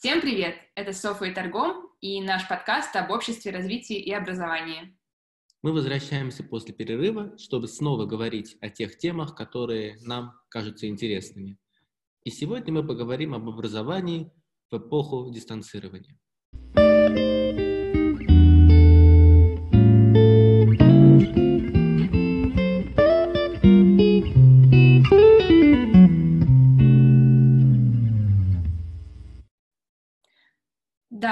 Всем привет! Это Софа и Торгом и наш подкаст об обществе, развитии и образовании. Мы возвращаемся после перерыва, чтобы снова говорить о тех темах, которые нам кажутся интересными. И сегодня мы поговорим об образовании в эпоху дистанцирования.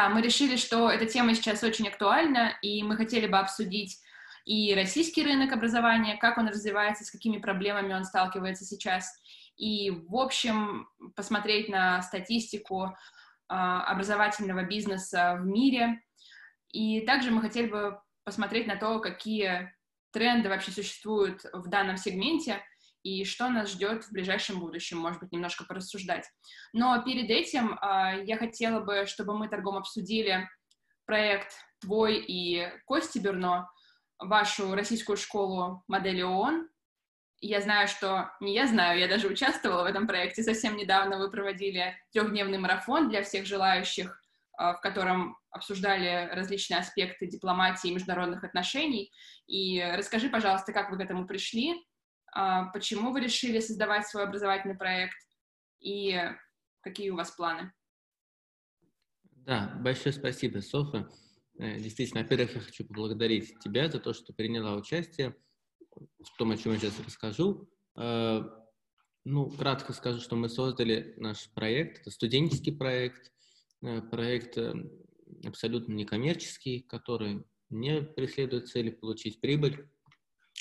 Мы решили, что эта тема сейчас очень актуальна, и мы хотели бы обсудить и российский рынок образования, как он развивается, с какими проблемами он сталкивается сейчас, и, в общем, посмотреть на статистику э, образовательного бизнеса в мире. И также мы хотели бы посмотреть на то, какие тренды вообще существуют в данном сегменте — и что нас ждет в ближайшем будущем, может быть, немножко порассуждать. Но перед этим э, я хотела бы, чтобы мы торгом обсудили проект твой и Кости Берно, вашу российскую школу модели ООН. Я знаю, что... Не я знаю, я даже участвовала в этом проекте. Совсем недавно вы проводили трехдневный марафон для всех желающих, э, в котором обсуждали различные аспекты дипломатии и международных отношений. И расскажи, пожалуйста, как вы к этому пришли, а, почему вы решили создавать свой образовательный проект и какие у вас планы? Да, большое спасибо, Софа. Э, действительно, во-первых, я хочу поблагодарить тебя за то, что приняла участие в том, о чем я сейчас расскажу. Э, ну, кратко скажу, что мы создали наш проект. Это студенческий проект, э, проект абсолютно некоммерческий, который не преследует цели получить прибыль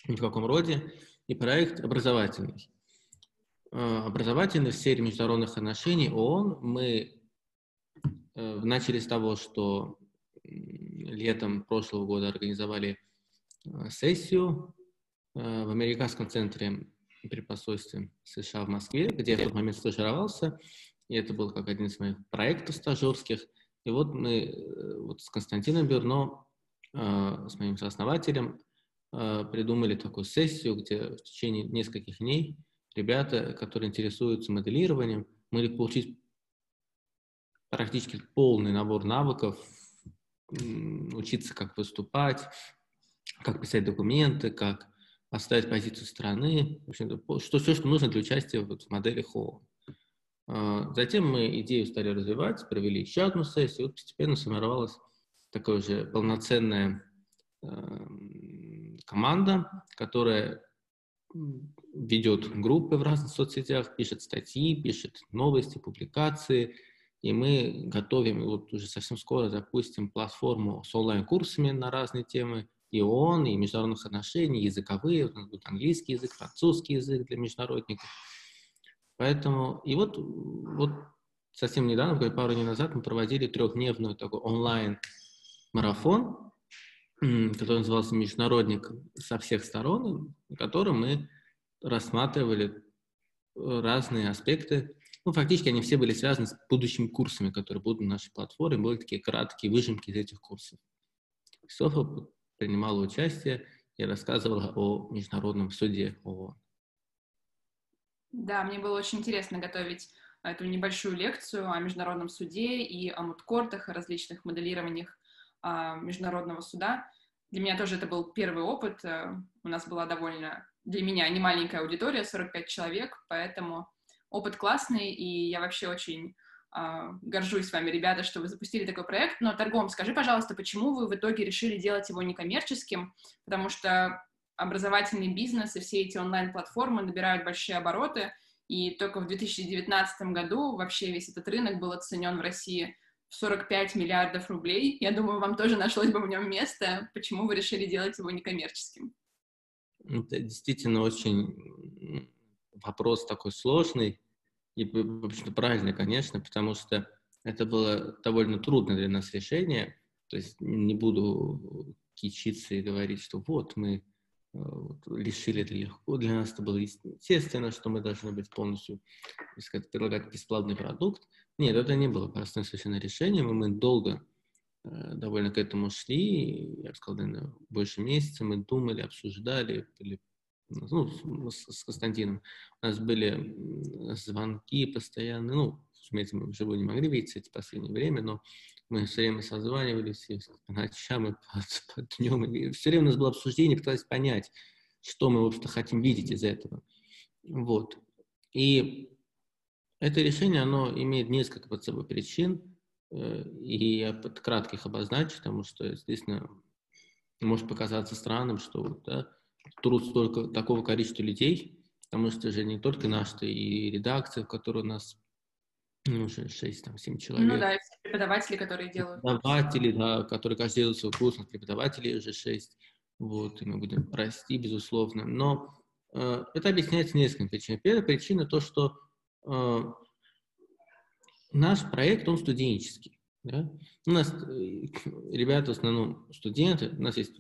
ни в каком роде и проект образовательный. А, образовательный в сфере международных отношений ООН мы э, начали с того, что летом прошлого года организовали э, сессию э, в Американском центре при посольстве США в Москве, где я в тот момент стажировался, и это был как один из моих проектов стажерских. И вот мы вот с Константином Берно, с моим сооснователем, придумали такую сессию, где в течение нескольких дней ребята, которые интересуются моделированием, могли получить практически полный набор навыков, учиться, как выступать, как писать документы, как оставить позицию страны, в общем что, все, что нужно для участия вот в модели ХО. А, затем мы идею стали развивать, провели еще одну сессию, и вот постепенно сформировалась такое уже полноценное Эм, команда, которая ведет группы в разных соцсетях, пишет статьи, пишет новости, публикации, и мы готовим, вот уже совсем скоро запустим платформу с онлайн-курсами на разные темы, и ООН, и международных отношений, языковые, у нас будет английский язык, французский язык для международников. Поэтому, и вот, вот совсем недавно, пару дней назад, мы проводили трехдневную такой онлайн-марафон, который назывался «Международник со всех сторон», в котором мы рассматривали э, разные аспекты. Ну, фактически они все были связаны с будущими курсами, которые будут на нашей платформе. Были такие краткие выжимки из этих курсов. Софа принимала участие и рассказывала о Международном суде ООН. Да, мне было очень интересно готовить эту небольшую лекцию о Международном суде и о мудкортах, о различных моделированиях международного суда. Для меня тоже это был первый опыт. Э, у нас была довольно, для меня, не маленькая аудитория, 45 человек, поэтому опыт классный, и я вообще очень э, горжусь с вами, ребята, что вы запустили такой проект. Но, Торгом, скажи, пожалуйста, почему вы в итоге решили делать его некоммерческим? Потому что образовательный бизнес и все эти онлайн-платформы набирают большие обороты, и только в 2019 году вообще весь этот рынок был оценен в России 45 миллиардов рублей. Я думаю, вам тоже нашлось бы в нем место. Почему вы решили делать его некоммерческим? Это действительно очень вопрос такой сложный и, в общем-то, правильный, конечно, потому что это было довольно трудно для нас решение. То есть не буду кичиться и говорить, что вот мы э, лишили это легко. Для нас это было естественно, что мы должны быть полностью, так предлагать бесплатный продукт. Нет, это не было простым совершенно решением, мы долго э, довольно к этому шли, я бы сказал, наверное, больше месяца мы думали, обсуждали, были, ну, с, с Константином. У нас были звонки постоянно, ну, разумеется, мы вживую не могли видеться эти последнее время, но мы все время созванивались и по ночам, и по, по днем, и все время у нас было обсуждение, пытались понять, что мы, в общем-то, хотим видеть из этого. Вот. И это решение, оно имеет несколько под собой причин, э, и я под кратких обозначу, потому что, естественно, может показаться странным, что да, труд столько такого количества людей, потому что же не только наши, и редакция, в которой у нас ну, уже 6-7 человек. Ну да, и все преподаватели, которые делают. Преподаватели, да, которые каждый делает свой курс, преподавателей уже 6. Вот, и мы будем расти, безусловно. Но э, это объясняется несколькими причинами. Первая причина то, что э, наш проект, он студенческий. Да? У нас э, ребята в основном студенты, у нас есть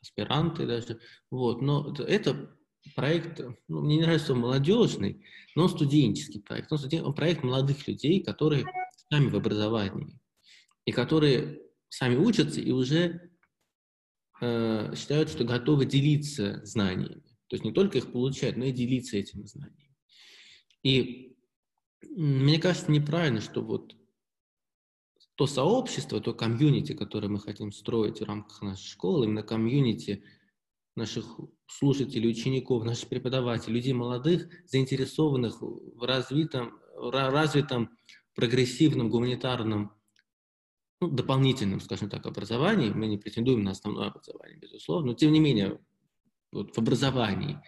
аспиранты даже, вот, но это проект, ну, мне не нравится, он молодежный, но он студенческий проект. Он, студен... он проект молодых людей, которые сами в образовании, и которые сами учатся и уже э, считают, что готовы делиться знаниями. То есть не только их получать, но и делиться этими знаниями. И мне кажется неправильно, что вот то сообщество, то комьюнити, которое мы хотим строить в рамках нашей школы, именно комьюнити наших слушателей, учеников, наших преподавателей, людей молодых, заинтересованных в развитом, развитом прогрессивном, гуманитарном, ну, дополнительном, скажем так, образовании. Мы не претендуем на основное образование, безусловно, но тем не менее вот в образовании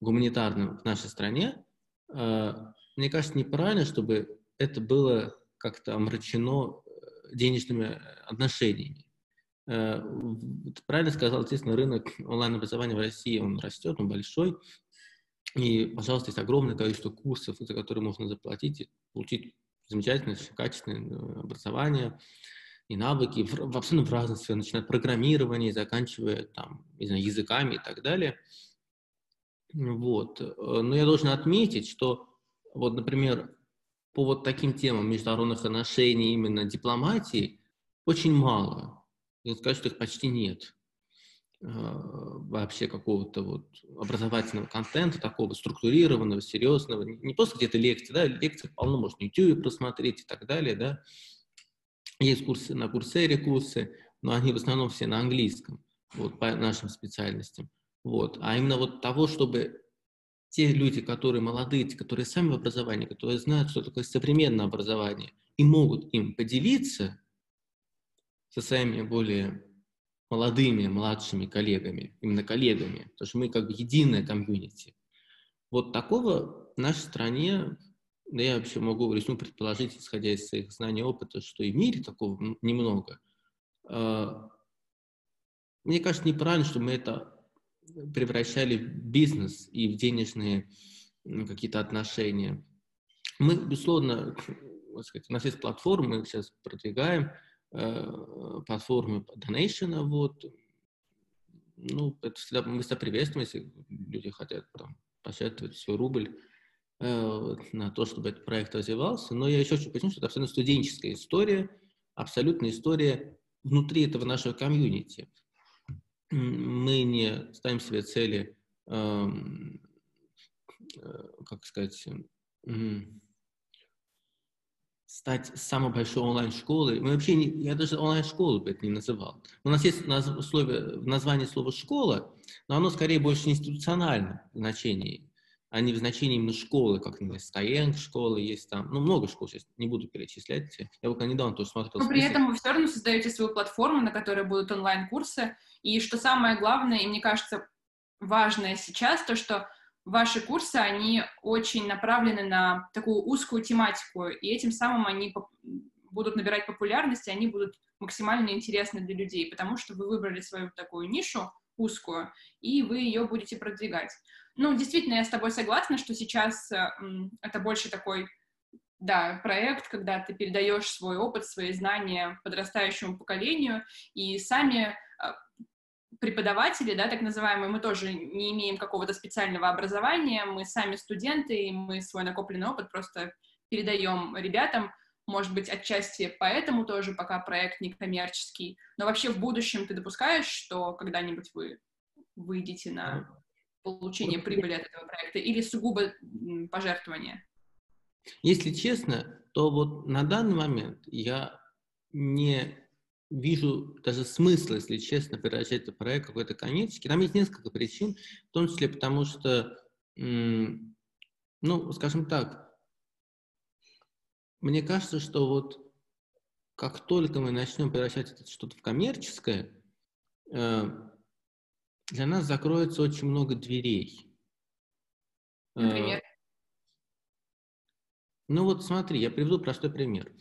гуманитарном в нашей стране, э, мне кажется, неправильно, чтобы это было как-то омрачено э, денежными отношениями. Э, правильно сказал, естественно, рынок онлайн-образования в России, он растет, он большой. И, пожалуйста, есть огромное количество курсов, за которые можно заплатить и получить замечательное, качественное э, образование и навыки в, абсолютно в разных сферах, начиная от программирования, заканчивая там, не знаю, языками и так далее. Вот. Но я должен отметить, что вот, например, по вот таким темам международных отношений, именно дипломатии, очень мало не сказать, что их почти нет а, вообще какого-то вот образовательного контента, такого структурированного, серьезного, не просто где-то лекции, да, лекции полно можно на YouTube просмотреть и так далее, да. Есть курсы на Курсере курсы, но они в основном все на английском, вот, по нашим специальностям. Вот. А именно вот того, чтобы те люди, которые молодые, те, которые сами в образовании, которые знают, что такое современное образование, и могут им поделиться, со своими более молодыми, младшими коллегами, именно коллегами, потому что мы как бы единая комьюнити. Вот такого в нашей стране, да я вообще могу ну, предположить, исходя из своих знаний и опыта, что и в мире такого немного. А, мне кажется, неправильно, что мы это превращали в бизнес и в денежные какие-то отношения. Мы, безусловно, сказать, у нас есть платформа, мы их сейчас продвигаем, платформы Donation, вот, ну, это всегда, мы всегда приветствуем, если люди хотят там, пожертвовать свой рубль э, на то, чтобы этот проект развивался. Но я еще хочу подчеркнуть, что это абсолютно студенческая история, абсолютно история внутри этого нашего комьюнити. Мы не ставим себе цели, эм, э, как сказать, э, стать самой большой онлайн-школой. Мы вообще не, я даже онлайн-школу бы это не называл. У нас есть наз, условие, в названии слова «школа», но оно скорее больше институционально в значении, а не в значении именно школы, как, например, Стоянг школы есть там, ну, много школ сейчас, не буду перечислять. Я вот недавно тоже смотрел. Но при этом вы все равно создаете свою платформу, на которой будут онлайн-курсы, и что самое главное, и мне кажется, важное сейчас, то, что ваши курсы, они очень направлены на такую узкую тематику, и этим самым они будут набирать популярность, и они будут максимально интересны для людей, потому что вы выбрали свою такую нишу узкую, и вы ее будете продвигать. Ну, действительно, я с тобой согласна, что сейчас это больше такой, да, проект, когда ты передаешь свой опыт, свои знания подрастающему поколению, и сами преподаватели, да, так называемые, мы тоже не имеем какого-то специального образования, мы сами студенты, и мы свой накопленный опыт просто передаем ребятам, может быть, отчасти поэтому тоже пока проект не коммерческий, но вообще в будущем ты допускаешь, что когда-нибудь вы выйдете на получение прибыли от этого проекта или сугубо пожертвования? Если честно, то вот на данный момент я не вижу даже смысла, если честно, превращать этот проект в какой-то коммерческий. Там есть несколько причин, в том числе потому что, ну, скажем так, мне кажется, что вот как только мы начнем превращать это что-то в коммерческое, э, для нас закроется очень много дверей. Э, Например? Ну вот смотри, я приведу простой пример.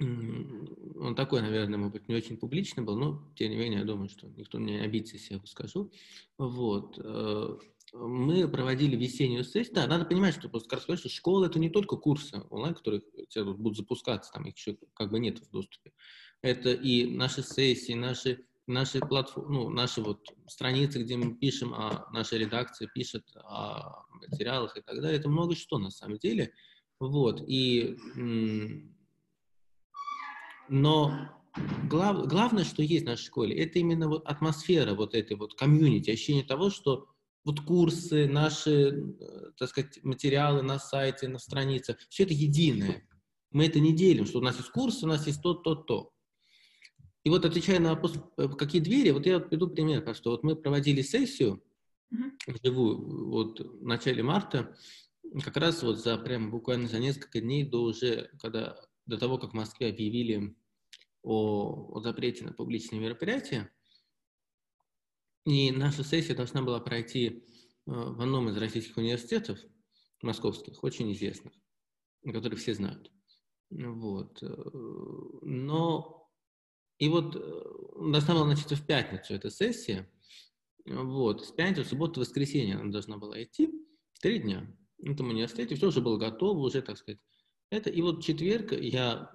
Он такой, наверное, может быть, не очень публичный был, но, тем не менее, я думаю, что никто не обидится, если я его скажу. Вот. Э, мы проводили весеннюю сессию. Да, надо понимать, что просто сказать, что школа это не только курсы онлайн, которые будут запускаться, там их еще как бы нет в доступе. Это и наши сессии, наши наши платформы, ну, наши вот страницы, где мы пишем, а наша редакция пишет о материалах и так далее, это много что на самом деле. Вот, и, но глав, главное, что есть в нашей школе, это именно вот атмосфера вот этой вот комьюнити, ощущение того, что вот курсы, наши, э, так сказать, материалы на сайте, на страницах, все это единое. Мы это не делим, что у нас есть курсы, у нас есть то, то, то. И вот отвечая на вопрос, э, какие двери, вот я приведу пример, что вот мы проводили сессию живую вот в начале марта, как раз вот за прям буквально за несколько дней до уже, когда до того, как в Москве объявили о, о запрете на публичные мероприятия, и наша сессия должна была пройти э, в одном из российских университетов, московских, очень известных, которые все знают. Вот. Э, но и вот э, должна была начаться в пятницу эта сессия. Вот. С пятницы, субботу, воскресенье она должна была идти. Три дня. В этом университете все уже было готово, уже, так сказать. Это. И вот четверг я,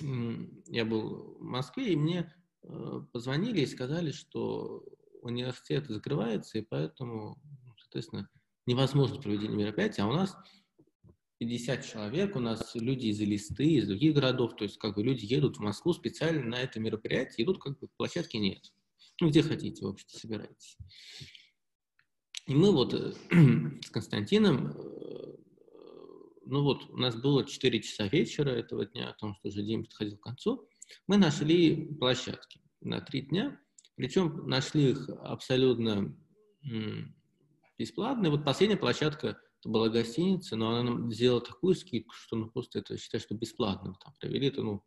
я был в Москве, и мне Э, позвонили и сказали, что университет закрывается, и поэтому, соответственно, невозможно проведение мероприятия, а у нас 50 человек, у нас люди из Элисты, из других городов, то есть как бы люди едут в Москву специально на это мероприятие, идут как бы площадки нет. Ну, где хотите, в общем-то, собирайтесь. И мы вот э, с Константином, э, ну вот, у нас было 4 часа вечера этого дня, о том, что уже день подходил к концу, мы нашли площадки на три дня, причем нашли их абсолютно бесплатно. Вот последняя площадка это была гостиница, но она нам сделала такую скидку, что ну просто это считай, что бесплатно там провели это, ну,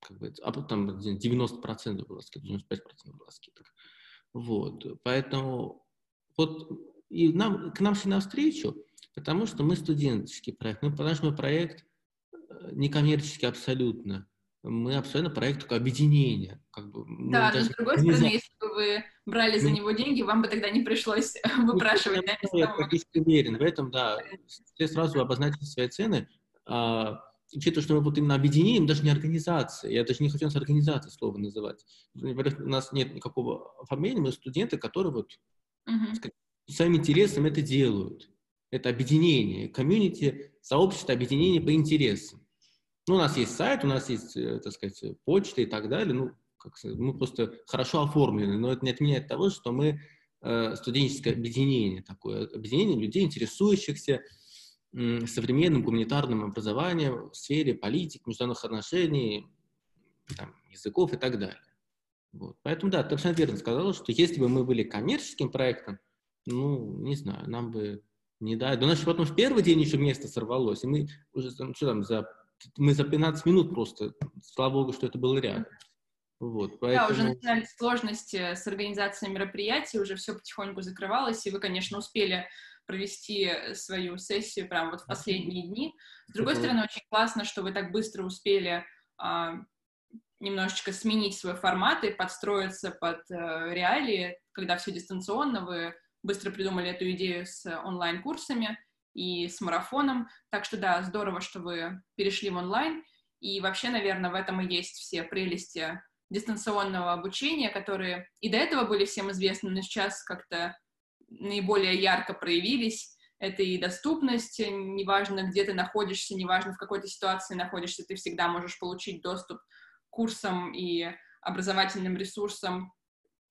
как бы, а там 90% была скидка, 95% была скидка. Вот, поэтому вот и нам, к нам шли навстречу, потому что мы студенческий проект, мы, потому что мы проект э, некоммерческий абсолютно мы абсолютно проект такое объединение. Как бы, да, но с другой стороны, если бы вы брали за него деньги, вам бы тогда не пришлось выпрашивать. Да, я практически уверен в этом, да. Все сразу обозначили свои цены. А, учитывая, что мы вот именно объединением, даже не организация, я даже не хочу нас организацией слово называть. У нас нет никакого оформления, мы студенты, которые вот uh-huh. сказать, своим интересом это делают. Это объединение, комьюнити, сообщество, объединение по интересам. Ну, у нас есть сайт, у нас есть, э, так сказать, почта и так далее. Ну, как мы просто хорошо оформлены, но это не отменяет того, что мы э, студенческое объединение такое, объединение людей, интересующихся э, современным гуманитарным образованием в сфере политики, международных отношений, там, языков и так далее. Вот. Поэтому, да, ты совершенно верно сказала, что если бы мы были коммерческим проектом, ну, не знаю, нам бы не. Да у нас потом в первый день еще место сорвалось, и мы уже, там, что там, за мы за 15 минут просто, слава богу, что это было рядом. Вот, поэтому... Да, уже начинались сложности с организацией мероприятий, уже все потихоньку закрывалось, и вы, конечно, успели провести свою сессию прямо вот в последние дни. С другой стороны, очень классно, что вы так быстро успели а, немножечко сменить свой формат и подстроиться под а, реалии, когда все дистанционно, вы быстро придумали эту идею с онлайн-курсами, и с марафоном. Так что да, здорово, что вы перешли в онлайн. И вообще, наверное, в этом и есть все прелести дистанционного обучения, которые и до этого были всем известны, но сейчас как-то наиболее ярко проявились. Это и доступность, неважно, где ты находишься, неважно, в какой то ситуации находишься, ты всегда можешь получить доступ к курсам и образовательным ресурсам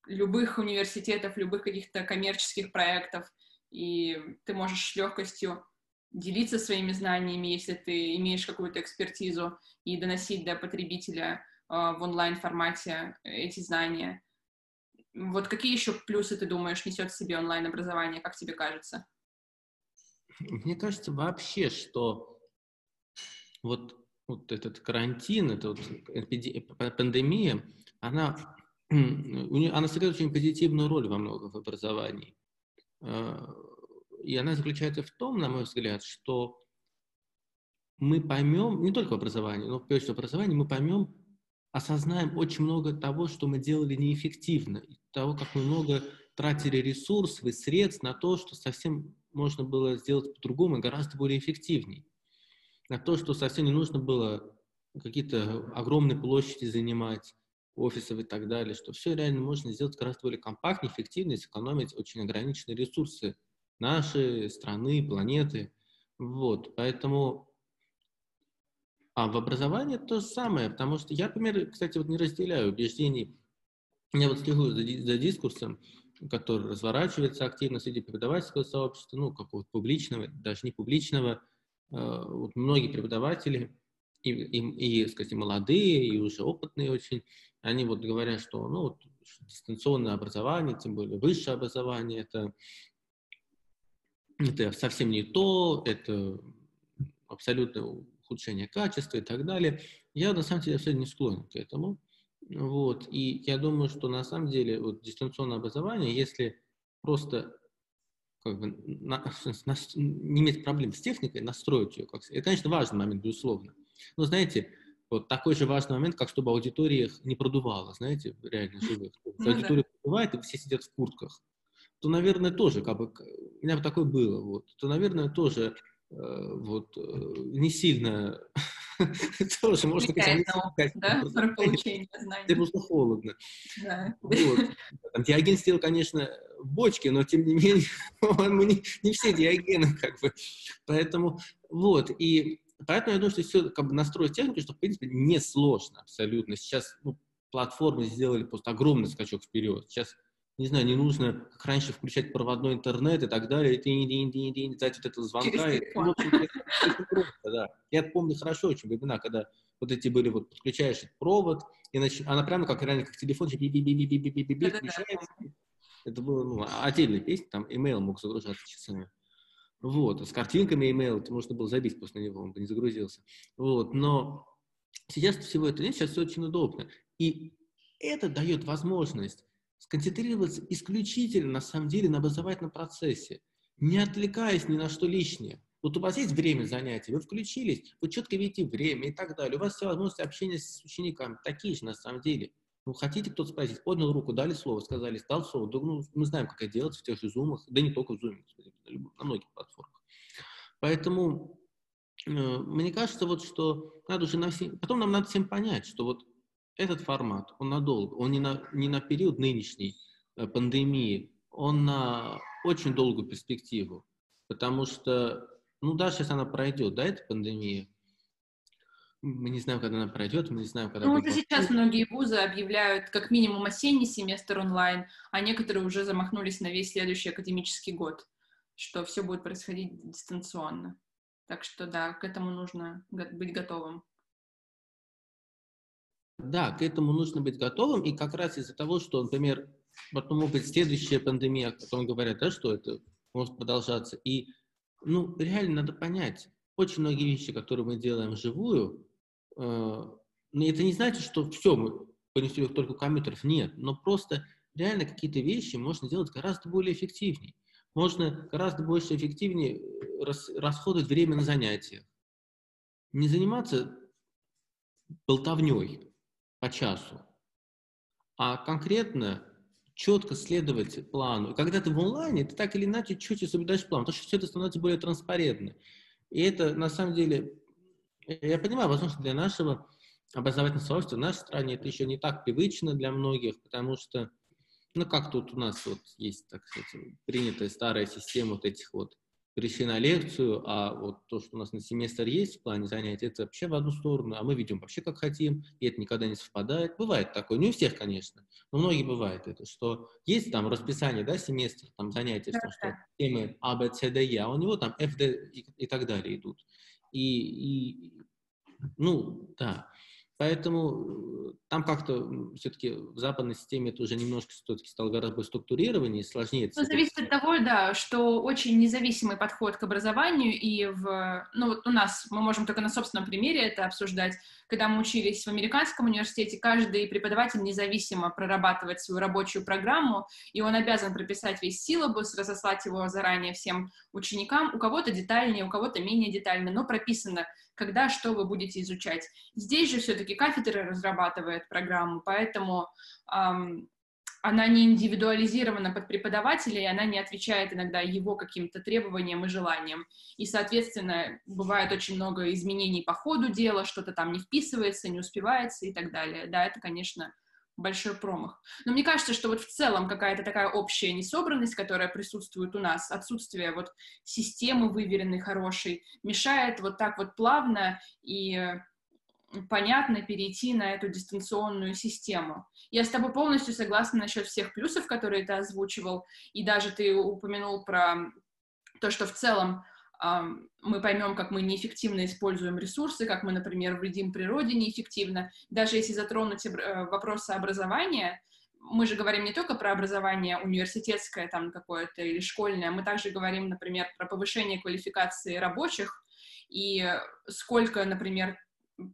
любых университетов, любых каких-то коммерческих проектов — и ты можешь с легкостью делиться своими знаниями, если ты имеешь какую-то экспертизу, и доносить до потребителя э, в онлайн-формате эти знания. Вот какие еще плюсы, ты думаешь, несет в себе онлайн-образование, как тебе кажется? Мне кажется вообще, что вот, вот этот карантин, эта вот пандемия, она, она сыграет очень позитивную роль во многом в образовании. А, и она заключается в том, на мой взгляд, что мы поймем, не только в образовании, но прежде всего в образовании, мы поймем, осознаем очень много того, что мы делали неэффективно, того, как мы много тратили ресурсов и средств на то, что совсем можно было сделать по-другому и гораздо более эффективней. На то, что совсем не нужно было какие-то огромные площади занимать, офисов и так далее, что все реально можно сделать гораздо более компактнее, эффективнее, сэкономить очень ограниченные ресурсы нашей страны, планеты. Вот, поэтому... А в образовании то же самое, потому что я, например, кстати, вот не разделяю убеждений. Я вот слежу за, за дискурсом, который разворачивается активно среди преподавательского сообщества, ну, какого-то публичного, даже не публичного. Э, вот многие преподаватели, и, и, и, сказать, молодые, и уже опытные очень, они вот говорят, что, ну, вот, дистанционное образование, тем более высшее образование, это это совсем не то, это абсолютное ухудшение качества и так далее. Я на самом деле абсолютно не склонен к этому. Вот. И я думаю, что на самом деле вот, дистанционное образование, если просто как бы, на, на, не иметь проблем с техникой, настроить ее, как, это, конечно, важный момент, безусловно. Но знаете, вот такой же важный момент, как чтобы аудитория их не продувала, знаете, реально живых. Ну, аудитория да. продувает, и все сидят в куртках то, наверное, тоже, как бы, у меня бы такое было, вот, то, наверное, тоже э, вот, э, не сильно тоже можно сказать, да, про получение знаний. Это просто холодно. Да. Вот. Там, диаген сделал, конечно, в бочке, но тем не менее, мы не, не все диагены, как бы. Поэтому, вот, и поэтому я думаю, что все как бы настроить технику, что, в принципе, не сложно абсолютно. Сейчас ну, платформы сделали просто огромный скачок вперед. Сейчас не знаю, не нужно, как раньше, включать проводной интернет и так далее, и динь, динь, динь, динь, ждать вот этого звонка. И, ну, в общем, это просто, да. Я помню хорошо очень времена, когда вот эти были, вот подключаешь провод, и нач... она прямо как реально как телефон, би би би би би би би би би включается. Это было ну, отдельная песня, там email мог загружаться часами. Вот, с картинками email, это можно было забить после него, он бы не загрузился. Вот, но сейчас всего этого нет, сейчас все очень удобно. И это дает возможность сконцентрироваться исключительно, на самом деле, на образовательном процессе, не отвлекаясь ни на что лишнее. Вот у вас есть время занятий, вы включились, вы четко видите время и так далее. У вас все возможности общения с учениками такие же, на самом деле. Ну, хотите кто-то спросить, поднял руку, дали слово, сказали, стал слово. Да, ну, мы знаем, как это делать в тех же зумах, да не только в зуме, на многих платформах. Поэтому э, мне кажется, вот, что надо уже на все... Потом нам надо всем понять, что вот этот формат, он надолго, он не на, не на период нынешней э, пандемии, он на очень долгую перспективу, потому что, ну да, сейчас она пройдет, да, эта пандемия, мы не знаем, когда она пройдет, мы не знаем, когда... Ну, уже сейчас многие вузы объявляют как минимум осенний семестр онлайн, а некоторые уже замахнулись на весь следующий академический год, что все будет происходить дистанционно. Так что да, к этому нужно быть готовым. Да, к этому нужно быть готовым, и как раз из-за того, что, например, потом может быть следующая пандемия, о которой говорят, да, что это может продолжаться, и, ну, реально надо понять, очень многие вещи, которые мы делаем вживую, это не значит, что все, мы понесем их только компьютеров, нет, но просто реально какие-то вещи можно делать гораздо более эффективнее. Можно гораздо больше эффективнее э, рас, расходовать время на занятиях. Не заниматься болтовней, по часу, а конкретно четко следовать плану. И когда ты в онлайне, ты так или иначе чуть-чуть соблюдаешь план, потому что все это становится более транспарентно. И это, на самом деле, я понимаю, возможно, для нашего образовательного сообщества в нашей стране это еще не так привычно для многих, потому что, ну, как тут у нас вот есть, так сказать, принятая старая система вот этих вот пришли на лекцию, а вот то, что у нас на семестр есть в плане занятий, это вообще в одну сторону, а мы ведем вообще как хотим, и это никогда не совпадает. Бывает такое, не у всех, конечно, но многие бывает это, что есть там расписание, да, семестр, там занятия, да, что темы А, Б, С, Д, Е, а у него там Ф, Д и, и так далее идут. И, и ну, да, Поэтому э, там как-то все-таки в западной системе это уже немножко все-таки стало гораздо структурирование и сложнее. Ну, зависит от того, да, что очень независимый подход к образованию, и в, ну, вот у нас, мы можем только на собственном примере это обсуждать, когда мы учились в американском университете, каждый преподаватель независимо прорабатывает свою рабочую программу, и он обязан прописать весь силабус, разослать его заранее всем ученикам, у кого-то детальнее, у кого-то менее детально, но прописано, когда что вы будете изучать. Здесь же все-таки кафедра разрабатывает программу, поэтому эм, она не индивидуализирована под преподавателя, и она не отвечает иногда его каким-то требованиям и желаниям. И, соответственно, бывает очень много изменений по ходу дела, что-то там не вписывается, не успевается и так далее. Да, это, конечно, большой промах. Но мне кажется, что вот в целом какая-то такая общая несобранность, которая присутствует у нас, отсутствие вот системы выверенной, хорошей, мешает вот так вот плавно и понятно перейти на эту дистанционную систему. Я с тобой полностью согласна насчет всех плюсов, которые ты озвучивал, и даже ты упомянул про то, что в целом мы поймем, как мы неэффективно используем ресурсы, как мы, например, вредим природе неэффективно. Даже если затронуть э, вопросы образования, мы же говорим не только про образование университетское там какое-то или школьное, мы также говорим, например, про повышение квалификации рабочих и сколько, например,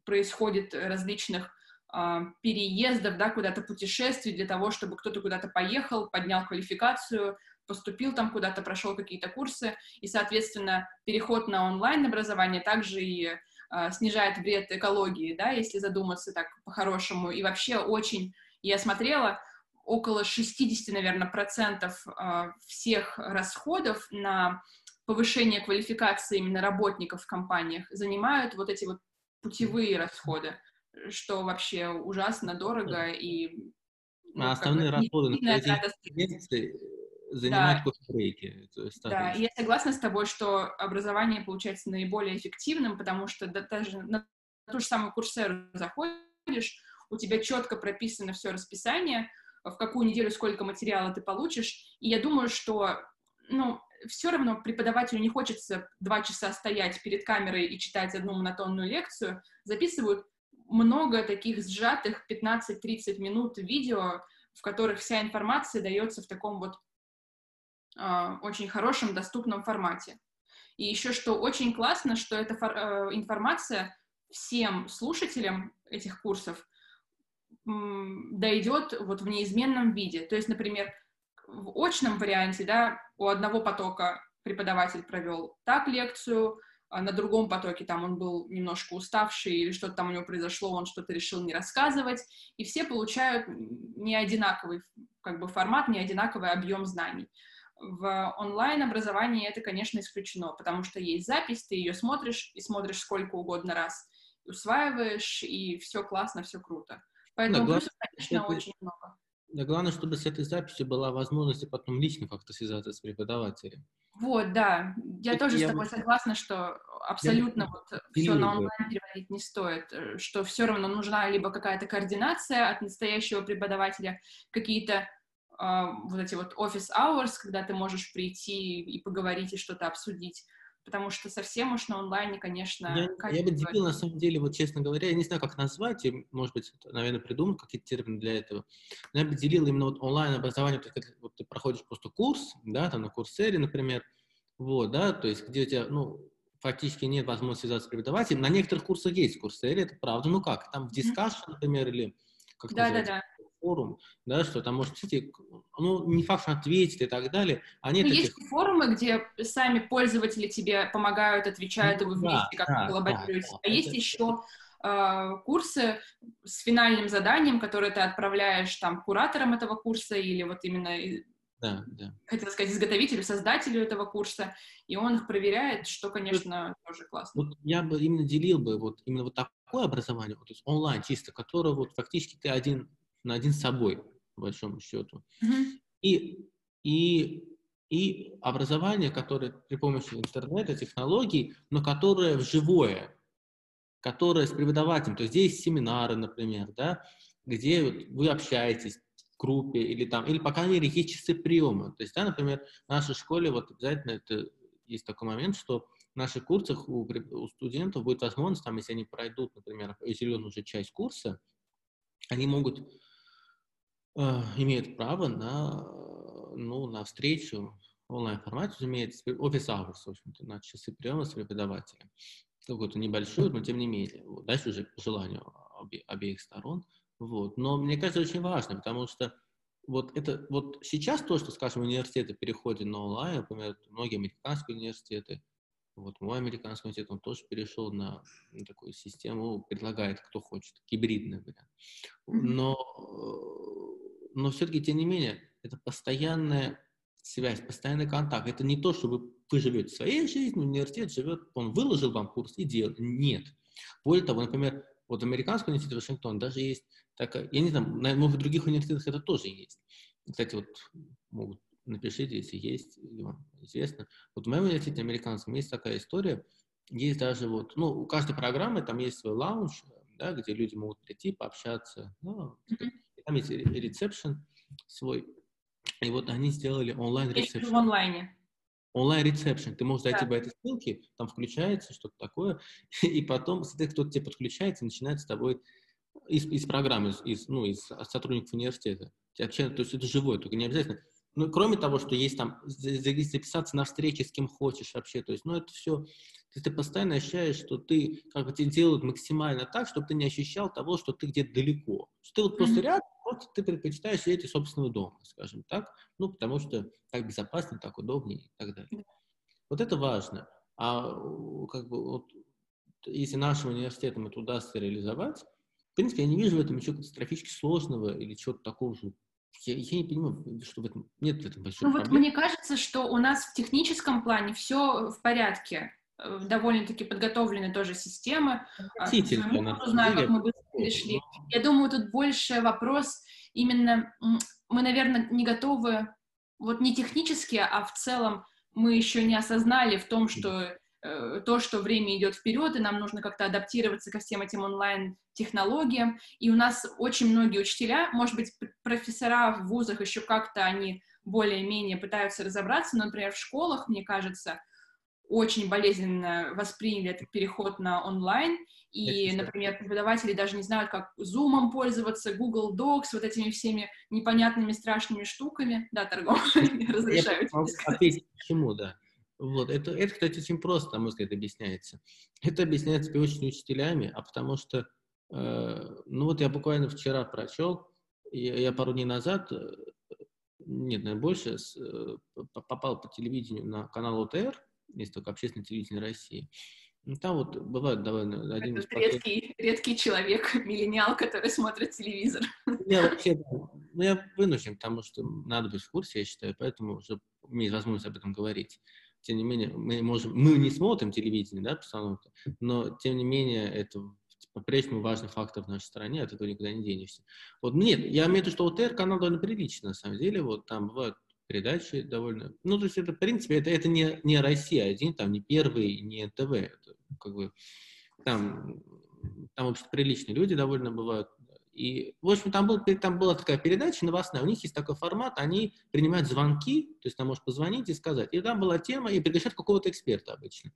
происходит различных э, переездов, да, куда-то путешествий для того, чтобы кто-то куда-то поехал, поднял квалификацию, поступил там куда-то, прошел какие-то курсы, и, соответственно, переход на онлайн-образование также и э, снижает вред экологии, да, если задуматься так по-хорошему, и вообще очень, я смотрела, около 60, наверное, процентов э, всех расходов на повышение квалификации именно работников в компаниях занимают вот эти вот путевые расходы, что вообще ужасно дорого и... Ну, а основные расходы на лекции занимают да. кофе-брейки. Да, и я согласна с тобой, что образование получается наиболее эффективным, потому что даже на ту же самую курсеру заходишь, у тебя четко прописано все расписание, в какую неделю сколько материала ты получишь, и я думаю, что, ну, все равно преподавателю не хочется два часа стоять перед камерой и читать одну монотонную лекцию, записывают много таких сжатых 15-30 минут видео, в которых вся информация дается в таком вот очень хорошем, доступном формате. И еще что очень классно, что эта э, информация всем слушателям этих курсов дойдет вот в неизменном виде. То есть, например, в очном варианте, да, у одного потока преподаватель провел так лекцию, а на другом потоке там он был немножко уставший или что-то там у него произошло, он что-то решил не рассказывать, и все получают не одинаковый как бы формат, не одинаковый объем знаний. В онлайн-образовании это, конечно, исключено, потому что есть запись, ты ее смотришь и смотришь сколько угодно раз, усваиваешь, и все классно, все круто. Поэтому да, плюсов, конечно, это... очень много. Да, главное, чтобы с этой записью была возможность потом лично как-то связаться с преподавателем. Вот, да. Я это тоже я с тобой бы... согласна, что абсолютно я вот все на онлайн переводить не стоит, э, что все равно нужна либо какая-то координация от настоящего преподавателя, какие-то вот эти вот office hours, когда ты можешь прийти и поговорить и что-то обсудить, потому что совсем уж на онлайне, конечно... Я, я бы делил, на самом деле, вот честно говоря, я не знаю, как назвать, и, может быть, наверное, придумал какие-то термины для этого, но я бы делил именно вот онлайн-образование, как вот ты проходишь просто курс, да, там на курсере, например, вот, да, то есть где у тебя, ну, фактически нет возможности связаться с преподавателем. На некоторых курсах есть курсере, это правда, ну как, там в дискашн, например, или как да, да, да форум, да, что там может, кстати, ну, не факт, что ответить и так далее. А нет ну, таких... Есть форумы, где сами пользователи тебе помогают, отвечают, ну, и вы вместе да, как-то да, коллаборируете. Да, а есть это... еще э, курсы с финальным заданием, которые ты отправляешь там кураторам этого курса или вот именно да, да. хотела сказать, изготовителю, создателю этого курса, и он их проверяет, что, конечно, вот, тоже классно. Вот я бы именно делил бы вот именно вот такое образование, вот, то есть онлайн чисто, которое вот фактически ты один на один с собой, по большому счету. Mm-hmm. И, и и образование, которое при помощи интернета, технологий, но которое вживое, которое с преподавателем. То есть здесь семинары, например, да, где вы общаетесь в группе или там, или, по крайней мере, есть часы приема. То есть, да, например, в нашей школе вот обязательно это есть такой момент, что в наших курсах у, у студентов будет возможность, там, если они пройдут, например, определенную уже часть курса, они могут, имеют право на, ну, на встречу в онлайн-формате, разумеется, офис hours, в общем-то, на часы приема с преподавателем. Какую-то небольшую, но тем не менее. Вот. Дальше уже по желанию обе, обеих сторон. Вот. Но мне кажется, очень важно, потому что вот это вот сейчас то, что, скажем, университеты переходят на онлайн, например, многие американские университеты, вот мой американский университет, он тоже перешел на, на такую систему, предлагает, кто хочет, гибридный вариант. Но, но все-таки, тем не менее, это постоянная связь, постоянный контакт. Это не то, чтобы вы живете своей жизнью, университет живет, он выложил вам курс и делает. Нет. Более того, например, вот в американском университете Вашингтон даже есть такая, я не знаю, может, в других университетах это тоже есть. Кстати, вот могут напишите, если есть, вам известно. Вот в моем университете американском есть такая история, есть даже вот, ну, у каждой программы там есть свой lounge, да, где люди могут прийти, пообщаться, ну, mm-hmm. Там есть ресепшн свой, и вот они сделали онлайн-ресепшн. В онлайне. Онлайн-ресепшн. Ты можешь зайти да. по этой ссылке, там включается что-то такое, и потом, кто-то тебе подключается, начинает с тобой из, из программы, из, ну, из сотрудников университета. Вообще, то есть это живое, только не обязательно ну, кроме того, что есть там записаться на встречи с кем хочешь вообще, то есть, ну, это все, ты, ты постоянно ощущаешь, что ты, как бы тебе делают максимально так, чтобы ты не ощущал того, что ты где-то далеко. Что ты вот mm-hmm. просто рядом, просто ты предпочитаешь сидеть из собственного дома, скажем так, ну, потому что так безопаснее, так удобнее и так далее. Вот это важно. А как бы вот если нашим университетам это удастся реализовать, в принципе, я не вижу в этом ничего катастрофически сложного или чего-то такого же я, я не понимаю, что в этом нет в этом большой Ну проблемы. вот мне кажется, что у нас в техническом плане все в порядке. Э, довольно-таки подготовлены тоже системы. Относительно. Не знаю, как мы быстро перешли. Я думаю, тут больше вопрос именно... Мы, наверное, не готовы, вот не технически, а в целом мы еще не осознали в том, что Э, то, что время идет вперед, и нам нужно как-то адаптироваться ко всем этим онлайн-технологиям. И у нас очень многие учителя, может быть, профессора в вузах еще как-то они более-менее пытаются разобраться, но, например, в школах, мне кажется, очень болезненно восприняли этот переход на онлайн, и, например, преподаватели даже не знают, как Zoom пользоваться, Google Docs, вот этими всеми непонятными страшными штуками. Да, торговые разрешают. Ответить почему, да. Вот, это, это, кстати, очень просто, на мой взгляд, объясняется. Это объясняется, в первую очередь, учителями, а потому что, э, ну вот я буквально вчера прочел, я, я пару дней назад, э, нет, наверное, больше, с, э, попал по телевидению на канал ОТР, есть только общественное телевидение России, ну, там вот бывает довольно один из редкий, редкий человек, миллениал, который смотрит телевизор. Я вообще, ну, я вынужден, потому что надо быть в курсе, я считаю, поэтому уже имеет возможность об этом говорить тем не менее, мы можем, мы не смотрим телевидение, да, постановку, но тем не менее это по-прежнему важный фактор в нашей стране, от этого никуда не денешься. Вот нет, я имею в виду, что ОТР канал довольно приличный, на самом деле, вот там бывают передачи довольно, ну, то есть это, в принципе, это, это не, не Россия один, там не первый, не ТВ, это как бы там, там, в общем приличные люди довольно бывают, и, в общем, там, был, там была такая передача новостная, у них есть такой формат, они принимают звонки, то есть там можешь позвонить и сказать. И там была тема, и приглашают какого-то эксперта обычно.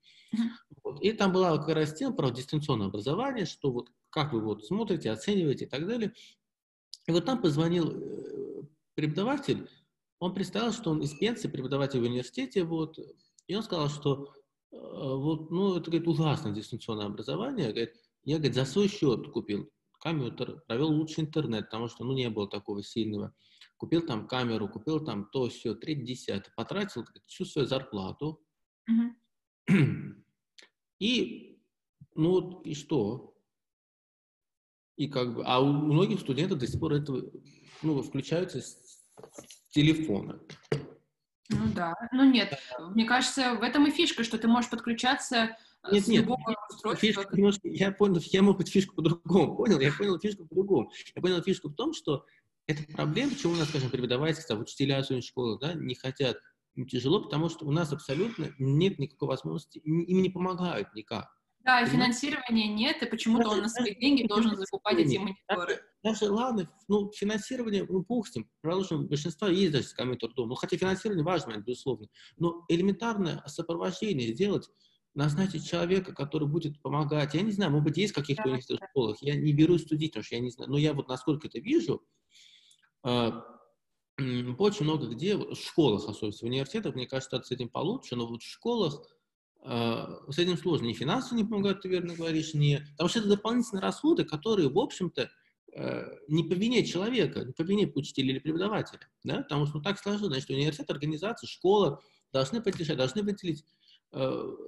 Вот. И там была как раз тема про дистанционное образование, что вот как вы вот смотрите, оцениваете и так далее. И вот там позвонил э, преподаватель, он представил, что он из пенсии, преподаватель в университете, вот, и он сказал, что э, вот, ну, это, говорит, ужасное дистанционное образование, говорит, я, говорит, за свой счет купил компьютер, провел лучший интернет, потому что, ну, не было такого сильного. Купил там камеру, купил там то, все, треть, десятое. Потратил всю свою зарплату. Mm-hmm. И, ну, и что? И как бы, а у многих студентов до сих пор это, ну, включаются телефона. Ну да, ну нет, мне кажется, в этом и фишка, что ты можешь подключаться нет, нет, фишка немножко, я понял, я, может быть, фишку по-другому понял, я понял фишку по-другому. Я понял фишку в том, что эта проблема, почему у нас, скажем, преподавательство, учителя своей школы, да, не хотят тяжело, потому что у нас абсолютно нет никакой возможности, им не помогают никак. Да, и финансирования нет, и почему-то он на свои деньги должен закупать эти мониторы. Даже, ладно, ну, финансирование, ну, с ним, продолжим, большинство есть даже компьютер дома, ну, хотя финансирование важно, безусловно, но элементарное сопровождение сделать, назначить человека, который будет помогать, я не знаю, может быть, есть в каких-то да, да. школах, я не берусь судить, потому что я не знаю, но я вот насколько это вижу, э, очень много где, в школах особенно, в университетах, мне кажется, с этим получше, но вот в школах а, с этим сложно. Ни финансово не помогают, ты верно говоришь, не... Потому что это дополнительные расходы, которые, в общем-то, э, не по вине человека, не по вине учителя или преподавателя. Да? Потому что так сложилось. Значит, университет, организация, школа должны поддержать, должны выделить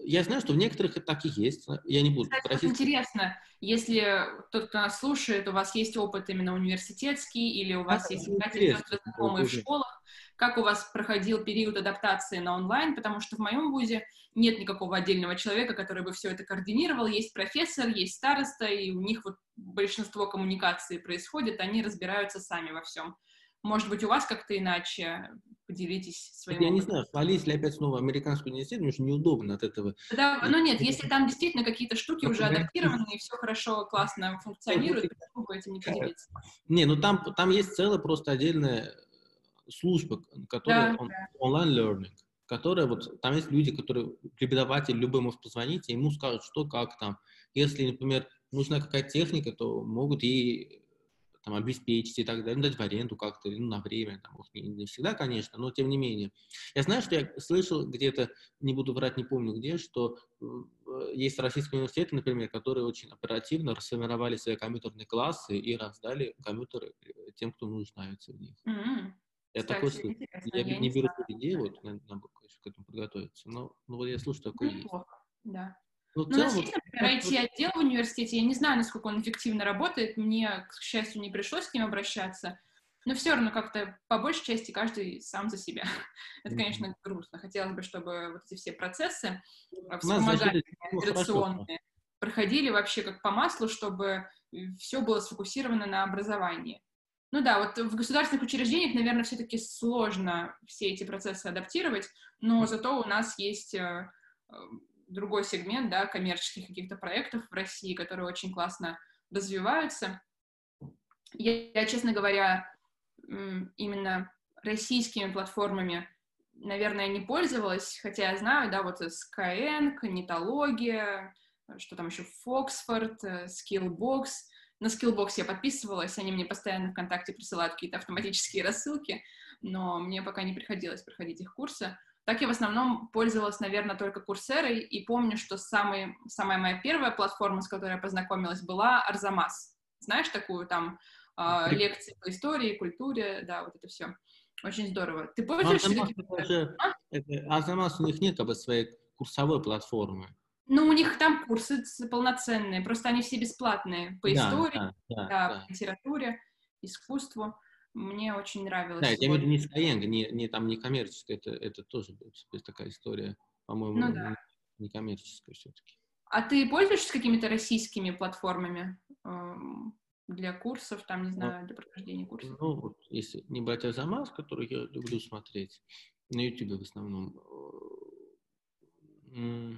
я знаю, что в некоторых так и есть. Я не буду Кстати, просить. Интересно, если тот, кто нас слушает, у вас есть опыт именно университетский, или у вас а, есть братья знакомые в школах, как у вас проходил период адаптации на онлайн, потому что в моем вузе нет никакого отдельного человека, который бы все это координировал. Есть профессор, есть староста, и у них вот большинство коммуникации происходит, они разбираются сами во всем. Может быть, у вас как-то иначе? Поделитесь своим Я опытом. не знаю, хвалить ли опять снова американскую университет, потому что неудобно от этого. Да, ну нет, если там действительно какие-то штуки уже адаптированы, и все хорошо, классно функционирует, почему бы этим не поделиться? Не, ну там, там есть целая просто отдельная служба, которая да, он, да. онлайн-learning, которая вот, там есть люди, которые, преподаватель любой может позвонить, и ему скажут, что, как там. Если, например, нужна какая-то техника, то могут ей там, обеспечить и так далее, ну, дать в аренду как-то, ну, на время, там, не, не всегда, конечно, но тем не менее. Я знаю, что я слышал где-то, не буду врать, не помню где, что э, есть российские университеты, например, которые очень оперативно расформировали свои компьютерные классы и раздали компьютеры э, тем, кто нуждается в них. Mm-hmm. Я Кстати, такой слышу. Я, я не беру идею, вот, надо, надо к этому подготовиться, но ну, вот я слышу, такое Неплохо. есть. Да. Ну, ну, у нас есть, например, IT-отдел в университете, я не знаю, насколько он эффективно работает, мне, к счастью, не пришлось к ним обращаться, но все равно как-то по большей части каждый сам за себя. Это, конечно, грустно. Хотелось бы, чтобы вот эти все процессы э, вспомогательные, операционные, проходили вообще как по маслу, чтобы все было сфокусировано на образовании. Ну да, вот в государственных учреждениях, наверное, все-таки сложно все эти процессы адаптировать, но зато у нас есть э, другой сегмент, да, коммерческих каких-то проектов в России, которые очень классно развиваются. Я, я, честно говоря, именно российскими платформами, наверное, не пользовалась, хотя я знаю, да, вот Skyeng, Нетология, что там еще, э, Skillbox. На Skillbox я подписывалась, они мне постоянно ВКонтакте присылают какие-то автоматические рассылки, но мне пока не приходилось проходить их курсы. Так я в основном пользовалась, наверное, только курсерой, и помню, что самый, самая моя первая платформа, с которой я познакомилась, была Арзамас. Знаешь такую там э, лекции по истории, культуре, да, вот это все. Очень здорово. Ты пользуешься Арзамас, это, Арзамас у них нет как бы своей курсовой платформы. Ну, у них там курсы полноценные, просто они все бесплатные по да, истории, да, да, да, да. по литературе, искусству. Мне очень нравилось. Да, я имею в виду не Skyeng, не, не, там не коммерческая, это, это тоже такая история, по-моему, ну, да. не коммерческая все-таки. А ты пользуешься какими-то российскими платформами э, для курсов, там, не ну, знаю, ну, для прохождения курсов? Ну, вот, если не брать Азамас, который я люблю смотреть, на YouTube в основном, э,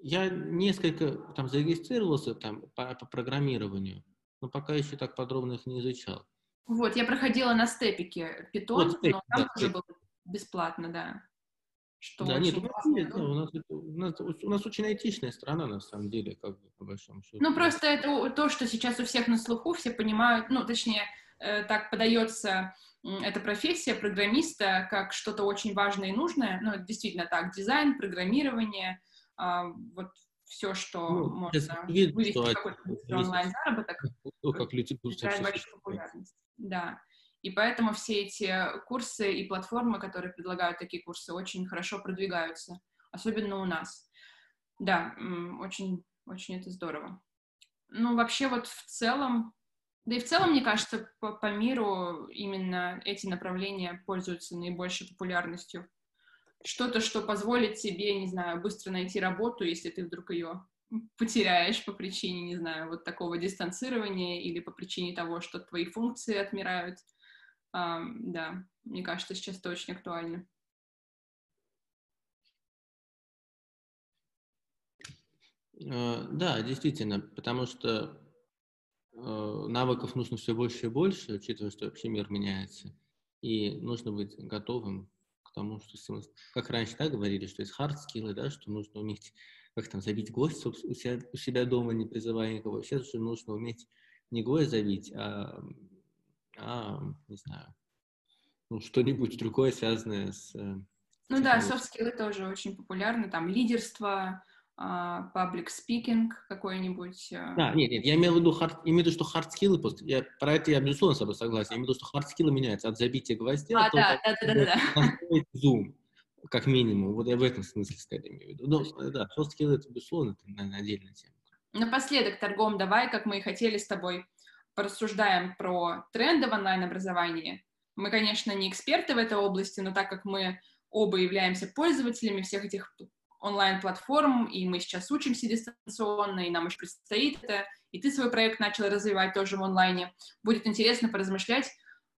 я несколько там зарегистрировался там по, по программированию, но пока еще так подробно их не изучал. Вот, я проходила на степике питон, вот, но там да, тоже было бесплатно, да. Что да, нет, нет да, у, нас, у, нас, у нас очень айтичная страна, на самом деле, как бы, по большому счету. Ну, просто это то, что сейчас у всех на слуху, все понимают, ну, точнее, э, так подается эта профессия программиста как что-то очень важное и нужное, ну, действительно так, дизайн, программирование, э, вот все, что ну, можно вывести какой-то онлайн-заработок, ну, как люди большую популярность. Да. И поэтому все эти курсы и платформы, которые предлагают такие курсы, очень хорошо продвигаются, особенно у нас. Да, очень, очень это здорово. Ну, вообще вот в целом, да и в целом, мне кажется, по, по миру именно эти направления пользуются наибольшей популярностью. Что-то, что позволит тебе, не знаю, быстро найти работу, если ты вдруг ее потеряешь по причине, не знаю, вот такого дистанцирования или по причине того, что твои функции отмирают. Um, да, мне кажется, сейчас это очень актуально. Э, да, действительно, потому что э, навыков нужно все больше и больше, учитывая, что вообще мир меняется. И нужно быть готовым к тому, что как раньше да, говорили, что есть hard skills, да, что нужно уметь как там забить гвоздь у себя, у себя дома, не призывая никого. Сейчас уже нужно уметь не гвоздь забить, а, а не знаю, ну, что-нибудь другое, связанное с... Э, ну да, софт-скиллы тоже очень популярны, там лидерство, uh, public speaking какой-нибудь. Uh... Да, нет, нет, я имею в виду, hard, имею в виду, что hard skills, просто я, про это я безусловно с тобой согласен, я имею в виду, что hard skills меняются от забития гвоздя а, да, да, да, да, да. Zoom, как минимум, вот я в этом смысле скорее имею в виду. Ну, да, soft skills это безусловно, это, наверное, отдельная тема. Напоследок, Торгом, давай, как мы и хотели с тобой, порассуждаем про тренды в онлайн-образовании. Мы, конечно, не эксперты в этой области, но так как мы оба являемся пользователями всех этих онлайн-платформ, и мы сейчас учимся дистанционно, и нам еще предстоит это, и ты свой проект начал развивать тоже в онлайне. Будет интересно поразмышлять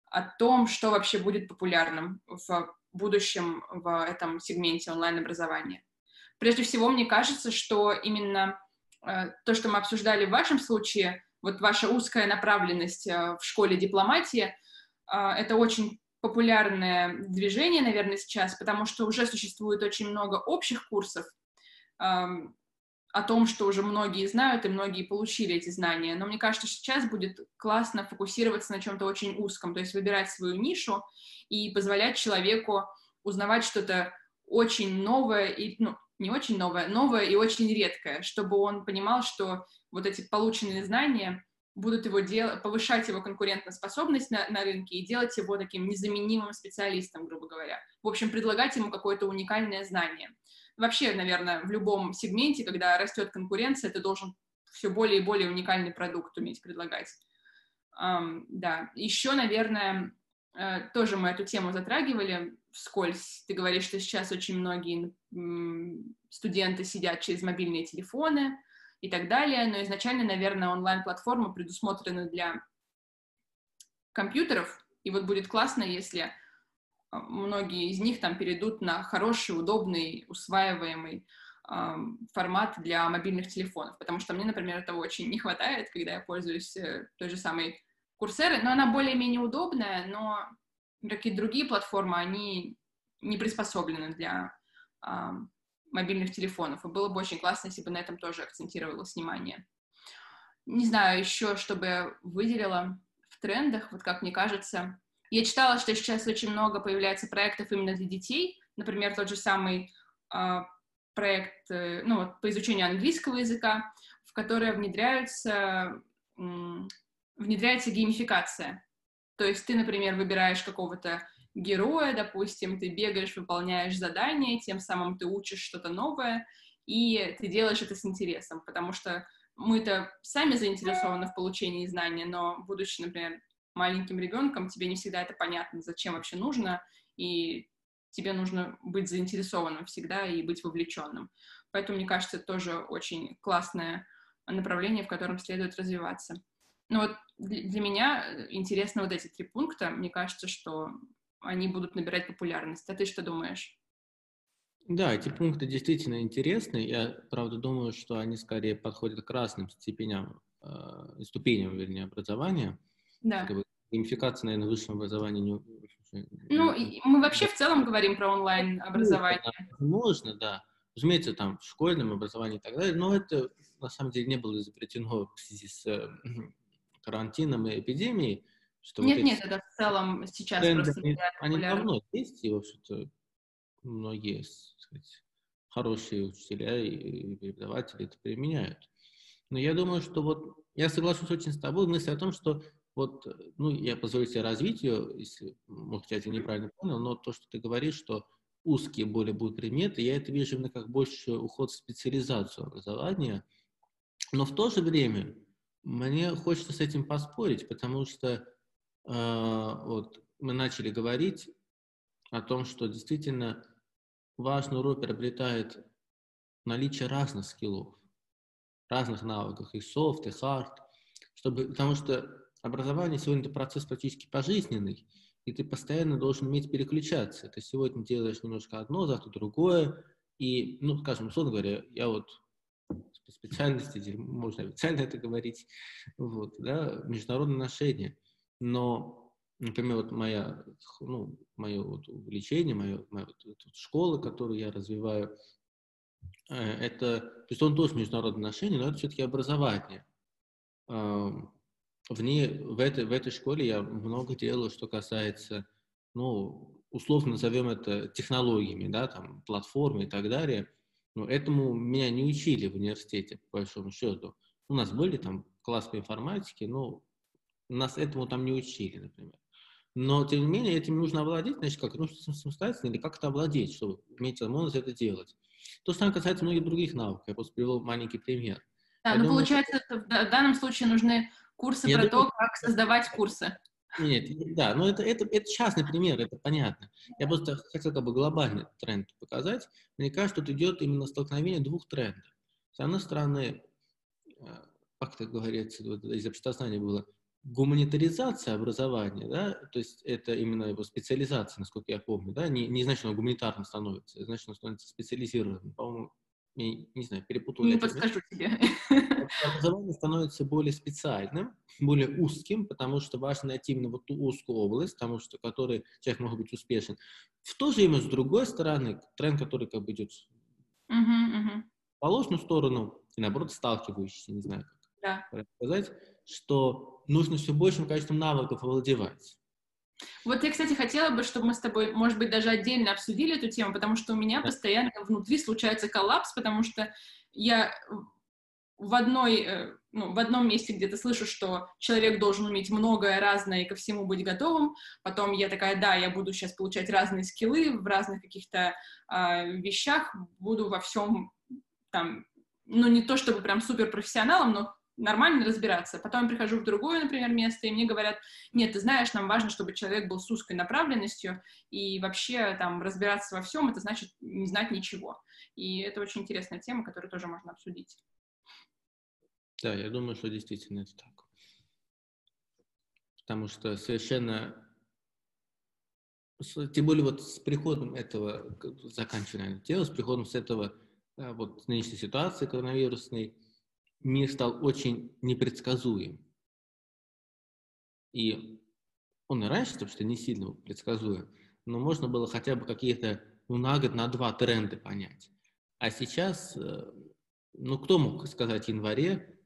о том, что вообще будет популярным в будущем в этом сегменте онлайн-образования. Прежде всего, мне кажется, что именно э, то, что мы обсуждали в вашем случае, вот ваша узкая направленность э, в школе дипломатии, э, это очень популярное движение, наверное, сейчас, потому что уже существует очень много общих курсов эм, о том, что уже многие знают и многие получили эти знания. Но мне кажется, сейчас будет классно фокусироваться на чем-то очень узком, то есть выбирать свою нишу и позволять человеку узнавать что-то очень новое и, ну, не очень новое, новое и очень редкое, чтобы он понимал, что вот эти полученные знания будут его дел... повышать его конкурентоспособность на, на рынке и делать его таким незаменимым специалистом, грубо говоря. В общем, предлагать ему какое-то уникальное знание. Вообще, наверное, в любом сегменте, когда растет конкуренция, ты должен все более и более уникальный продукт уметь предлагать. Um, да, еще, наверное, uh, тоже мы эту тему затрагивали вскользь. Ты говоришь, что сейчас очень многие студенты сидят через мобильные телефоны, и так далее. Но изначально, наверное, онлайн-платформа предусмотрена для компьютеров, и вот будет классно, если многие из них там перейдут на хороший, удобный, усваиваемый формат для мобильных телефонов, потому что мне, например, этого очень не хватает, когда я пользуюсь э, той же самой Курсерой, но она более-менее удобная, но какие-то другие платформы, они не приспособлены для э, мобильных телефонов. И было бы очень классно, если бы на этом тоже акцентировалось внимание. Не знаю, еще, чтобы выделила в трендах, вот как мне кажется. Я читала, что сейчас очень много появляется проектов именно для детей. Например, тот же самый э, проект э, ну, по изучению английского языка, в который внедряются, э, внедряется геймификация. То есть ты, например, выбираешь какого-то героя, допустим, ты бегаешь, выполняешь задания, тем самым ты учишь что-то новое, и ты делаешь это с интересом, потому что мы-то сами заинтересованы в получении знания, но, будучи, например, маленьким ребенком, тебе не всегда это понятно, зачем вообще нужно, и тебе нужно быть заинтересованным всегда и быть вовлеченным. Поэтому, мне кажется, это тоже очень классное направление, в котором следует развиваться. Но вот для меня интересны вот эти три пункта. Мне кажется, что они будут набирать популярность. А ты что думаешь? Да, эти пункты действительно интересны. Я, правда, думаю, что они скорее подходят к разным степеням, э, ступеням, вернее, образования. Да. Как бы, геймификация, наверное, в высшем образовании не... Ну, мы вообще в целом говорим про онлайн-образование. Можно, да. Разумеется, там, в школьном образовании и так далее, но это, на самом деле, не было изобретено в связи с э, карантином и эпидемией. Что нет, вот нет, это в целом сейчас тренды, просто они, они давно есть, и, в общем-то, многие сказать, хорошие учителя и преподаватели это применяют. Но я думаю, что вот, я соглашусь очень с тобой, мысль о том, что вот, ну, я позволю себе развить если, может, я тебя неправильно понял, но то, что ты говоришь, что узкие более будут предметы, я это вижу именно как больше уход в специализацию образования, но в то же время мне хочется с этим поспорить, потому что а, вот, мы начали говорить о том, что действительно важную роль приобретает наличие разных скиллов, разных навыков, и софт, и хард, чтобы, потому что образование сегодня это процесс практически пожизненный, и ты постоянно должен уметь переключаться. Ты сегодня делаешь немножко одно, завтра другое, и, ну, скажем, условно говоря, я вот специальности, можно официально это говорить, вот, да, международные отношения. Но, например, вот моя, ну, мое вот увлечение, моя, моя вот, вот школа, которую я развиваю, э, это, то есть он тоже международные отношения, но это все-таки образование. В, ней, в, этой, в этой школе я много делаю, что касается, ну, условно назовем это технологиями, да, там, платформы и так далее – но этому меня не учили в университете, по большому счету. У нас были там класс по информатике, но нас этому там не учили, например. Но, тем не менее, этим нужно овладеть, значит, как нужно самостоятельно или как-то овладеть, чтобы иметь возможность это делать. То же самое касается многих других навыков. Я просто привел маленький пример. Да, Я ну, думаю, получается, что... в данном случае нужны курсы Я про думаю... то, как создавать курсы. Нет, да, но это, это, это частный пример, это понятно. Я просто хотел как бы глобальный тренд показать. Мне кажется, тут идет именно столкновение двух трендов. С одной стороны, э, как это говорится, вот из обществознания было, гуманитаризация образования, да, то есть это именно его специализация, насколько я помню, да, не, не значит, что он гуманитарным становится, значит, он становится специализированным. По-моему, не, не знаю, перепутал. Не подскажу тебе. Образование становится более специальным, более узким, потому что важно найти именно вот ту узкую область, потому что который человек может быть успешен. В то же время, с другой стороны, тренд, который как бы идет в положенную сторону, и наоборот сталкивающийся, не знаю, как да. сказать, что нужно все большим количеством навыков овладевать. Вот я, кстати, хотела бы, чтобы мы с тобой, может быть, даже отдельно обсудили эту тему, потому что у меня постоянно внутри случается коллапс, потому что я в одной, э, ну, в одном месте где-то слышу, что человек должен уметь многое разное и ко всему быть готовым. Потом я такая, да, я буду сейчас получать разные скиллы в разных каких-то э, вещах, буду во всем там, ну, не то чтобы прям супер профессионалом, но нормально разбираться. Потом я прихожу в другое, например, место, и мне говорят, нет, ты знаешь, нам важно, чтобы человек был с узкой направленностью, и вообще там разбираться во всем, это значит не знать ничего. И это очень интересная тема, которую тоже можно обсудить. Да, я думаю, что действительно это так. Потому что совершенно тем более вот с приходом этого, заканчивая дело, с приходом с этого вот нынешней ситуации коронавирусной, мир стал очень непредсказуем. И он и раньше, собственно, не сильно предсказуем, но можно было хотя бы какие-то ну, на год, на два тренды понять. А сейчас, э, ну, кто мог сказать в январе,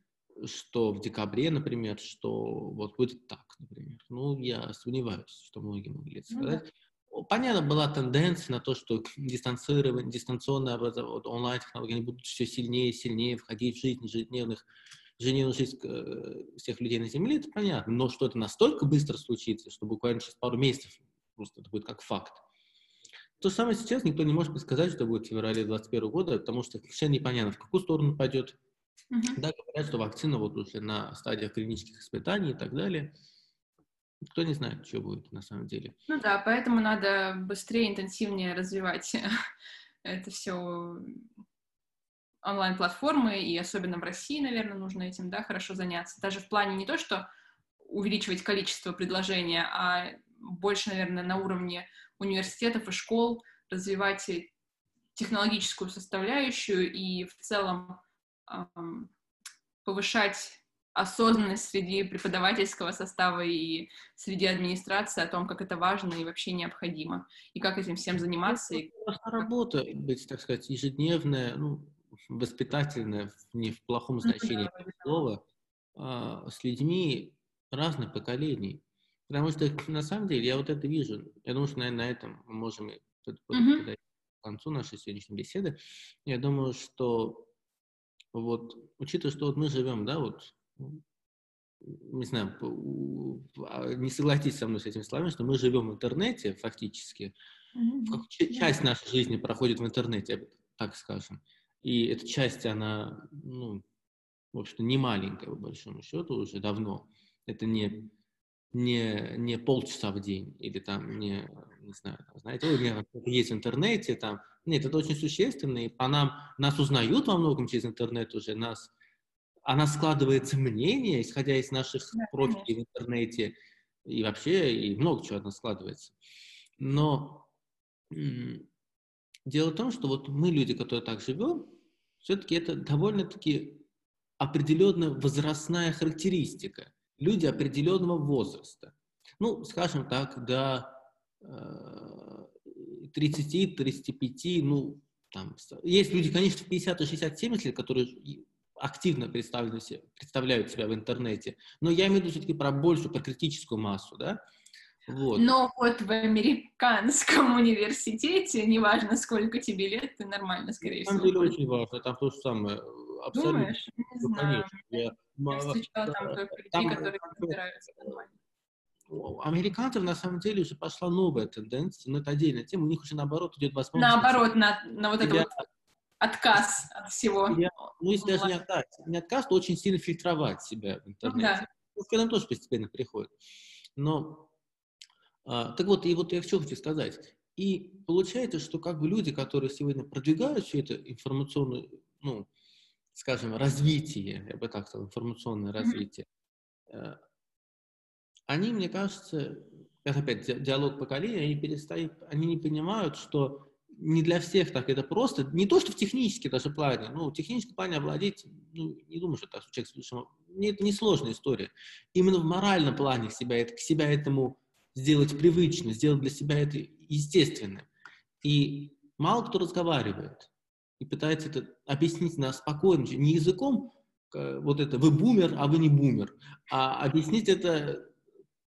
что в декабре, например, что вот будет так, например. Ну, я сомневаюсь, что многие могли это сказать. Ну, понятно, была тенденция на то, что дистанцирование, дистанционное образование, онлайн-технологии они будут все сильнее и сильнее входить в жизнь ежедневных, ежедневную жизнь э, всех людей на Земле, это понятно. Но что это настолько быстро случится, что буквально через пару месяцев просто это будет как факт. То же самое сейчас никто не может предсказать, что будет в феврале 2021 года, потому что совершенно непонятно, в какую сторону пойдет. Uh-huh. Да, говорят, что вакцина вот уже на стадиях клинических испытаний и так далее – Никто не знает, что будет на самом деле. Ну да, поэтому надо быстрее, интенсивнее развивать это все онлайн-платформы, и особенно в России, наверное, нужно этим, да, хорошо заняться. Даже в плане не то, что увеличивать количество предложения, а больше, наверное, на уровне университетов и школ развивать технологическую составляющую и в целом эм, повышать осознанность среди преподавательского состава и среди администрации о том, как это важно и вообще необходимо, и как этим всем заниматься. И... Работа быть, так сказать, ежедневная, ну, воспитательная, не в плохом значении ну, да, слова, а, с людьми разных поколений. Потому что, на самом деле, я вот это вижу. Я думаю, что, наверное, на этом мы можем uh-huh. к концу нашей сегодняшней беседы. Я думаю, что вот, учитывая, что вот мы живем, да, вот не знаю, а, не согласитесь со мной с этими словами, что мы живем в интернете фактически. Mm-hmm. Часть нашей жизни проходит в интернете, так скажем. И эта часть, она, ну, в общем-то, не маленькая, по большому счету, уже давно. Это не, не, не полчаса в день или там не, не знаю, там, знаете, у меня есть в интернете, там. Нет, это очень существенно, и по нам, нас узнают во многом через интернет уже, нас она складывается мнение, исходя из наших да, профилей конечно. в интернете, и вообще, и много чего она складывается. Но дело в том, что вот мы, люди, которые так живем, все-таки это довольно-таки определенная возрастная характеристика. Люди определенного возраста. Ну, скажем так, до 30-35, ну, там, есть люди, конечно, в 50 60 70 лет, которые активно представляют себя, представляют себя в интернете, но я имею в виду все-таки про большую, про критическую массу, да, вот. Но вот в американском университете, неважно, сколько тебе лет, ты нормально, скорее всего. На самом деле очень важно, там то же самое. Абсолютно. Думаешь? Не ну, знаю. Конечно. Я, встречала там только людей, там, которые разбираются нормально. У американцев на самом деле уже пошла новая тенденция, но это отдельная тема, у них уже наоборот идет возможность... Наоборот, на, на вот это вот отказ от всего. Я, ну, если даже не отказ, не отказ, то очень сильно фильтровать себя в интернете. Ну, да. Ну, к этому тоже постепенно приходит. Но, а, так вот, и вот я что хочу сказать. И получается, что как бы люди, которые сегодня продвигают все это информационное, ну, скажем, развитие, я бы так сказал, информационное развитие, mm-hmm они, мне кажется, это опять диалог поколений, они перестают, они не понимают, что не для всех так это просто, не то, что в технически даже плане, ну, в техническом плане овладеть, ну, не думаю, что так, человек слишком, это не сложная история. Именно в моральном плане себя, это, к себя этому сделать привычно, сделать для себя это естественным. И мало кто разговаривает и пытается это объяснить на спокойном, не языком, вот это вы бумер, а вы не бумер, а объяснить это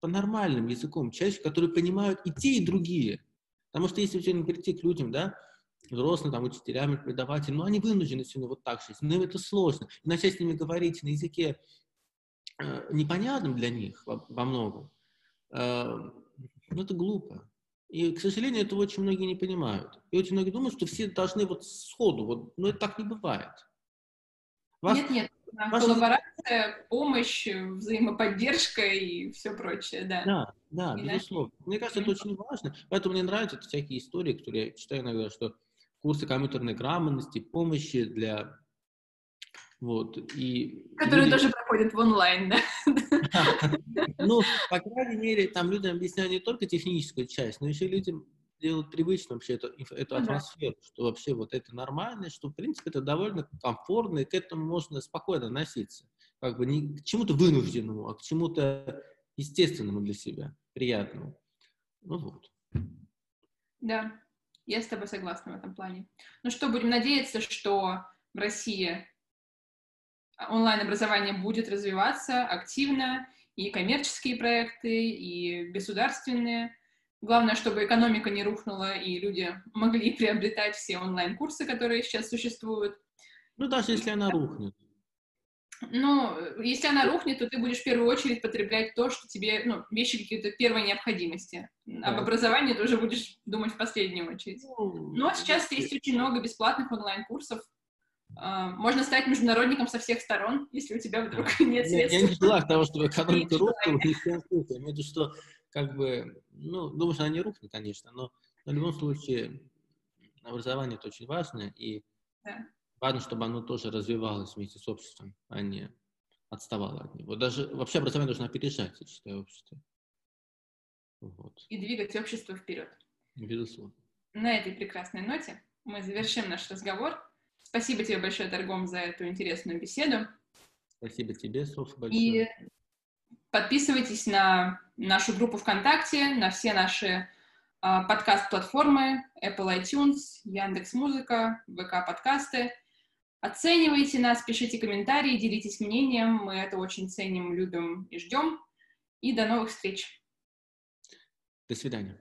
по нормальным языком, человек, которые понимают и те, и другие. Потому что если сегодня прийти к людям, да, взрослым, там, учителям, преподавателям, ну, они вынуждены сегодня вот так жить, но им это сложно. И начать с ними говорить на языке э, непонятным для них во, во многом, э, ну, это глупо. И, к сожалению, этого очень многие не понимают. И очень многие думают, что все должны вот сходу, вот, но это так не бывает. Вас, нет, нет, Ваша... коллаборация, помощь, взаимоподдержка и все прочее, да. Да, да, Иначе... безусловно. Мне кажется, это очень важно. Поэтому мне нравятся всякие истории, которые я читаю иногда, что курсы компьютерной грамотности, помощи для вот, и... Которые люди... тоже проходят в онлайн, да? Ну, по крайней мере, там людям объясняют не только техническую часть, но еще людям делать привычно вообще эту, эту атмосферу, да. что вообще вот это нормально, что, в принципе, это довольно комфортно, и к этому можно спокойно относиться. Как бы не к чему-то вынужденному, а к чему-то естественному для себя, приятному. Ну вот. Да, я с тобой согласна в этом плане. Ну что, будем надеяться, что в России онлайн-образование будет развиваться активно, и коммерческие проекты, и государственные, Главное, чтобы экономика не рухнула, и люди могли приобретать все онлайн-курсы, которые сейчас существуют. Ну, даже если она рухнет. Ну, если она рухнет, то ты будешь в первую очередь потреблять то, что тебе, ну, вещи какие-то первой необходимости. Да. Об образовании ты уже будешь думать в последнюю очередь. Ну, Но сейчас есть очень много бесплатных онлайн-курсов. А, можно стать международником со всех сторон, если у тебя вдруг нет средств. Я, я не желаю того, чтобы экономика рухнула, ни в коем случае. Я имею в виду, что как бы, ну, думаю, что она не рухнет, конечно, но, но в любом случае образование это очень важно, и да. Важно, чтобы оно тоже развивалось вместе с обществом, а не отставало от него. Даже вообще образование должно опережать, я считаю, общество. Вот. И двигать общество вперед. Безусловно. На этой прекрасной ноте мы завершим наш разговор. Спасибо тебе большое, Торгом, за эту интересную беседу. Спасибо тебе, Софа, большое. И Подписывайтесь на нашу группу ВКонтакте, на все наши э, подкаст-платформы Apple iTunes, Яндекс Музыка, ВК подкасты. Оценивайте нас, пишите комментарии, делитесь мнением. Мы это очень ценим, любим и ждем. И до новых встреч. До свидания.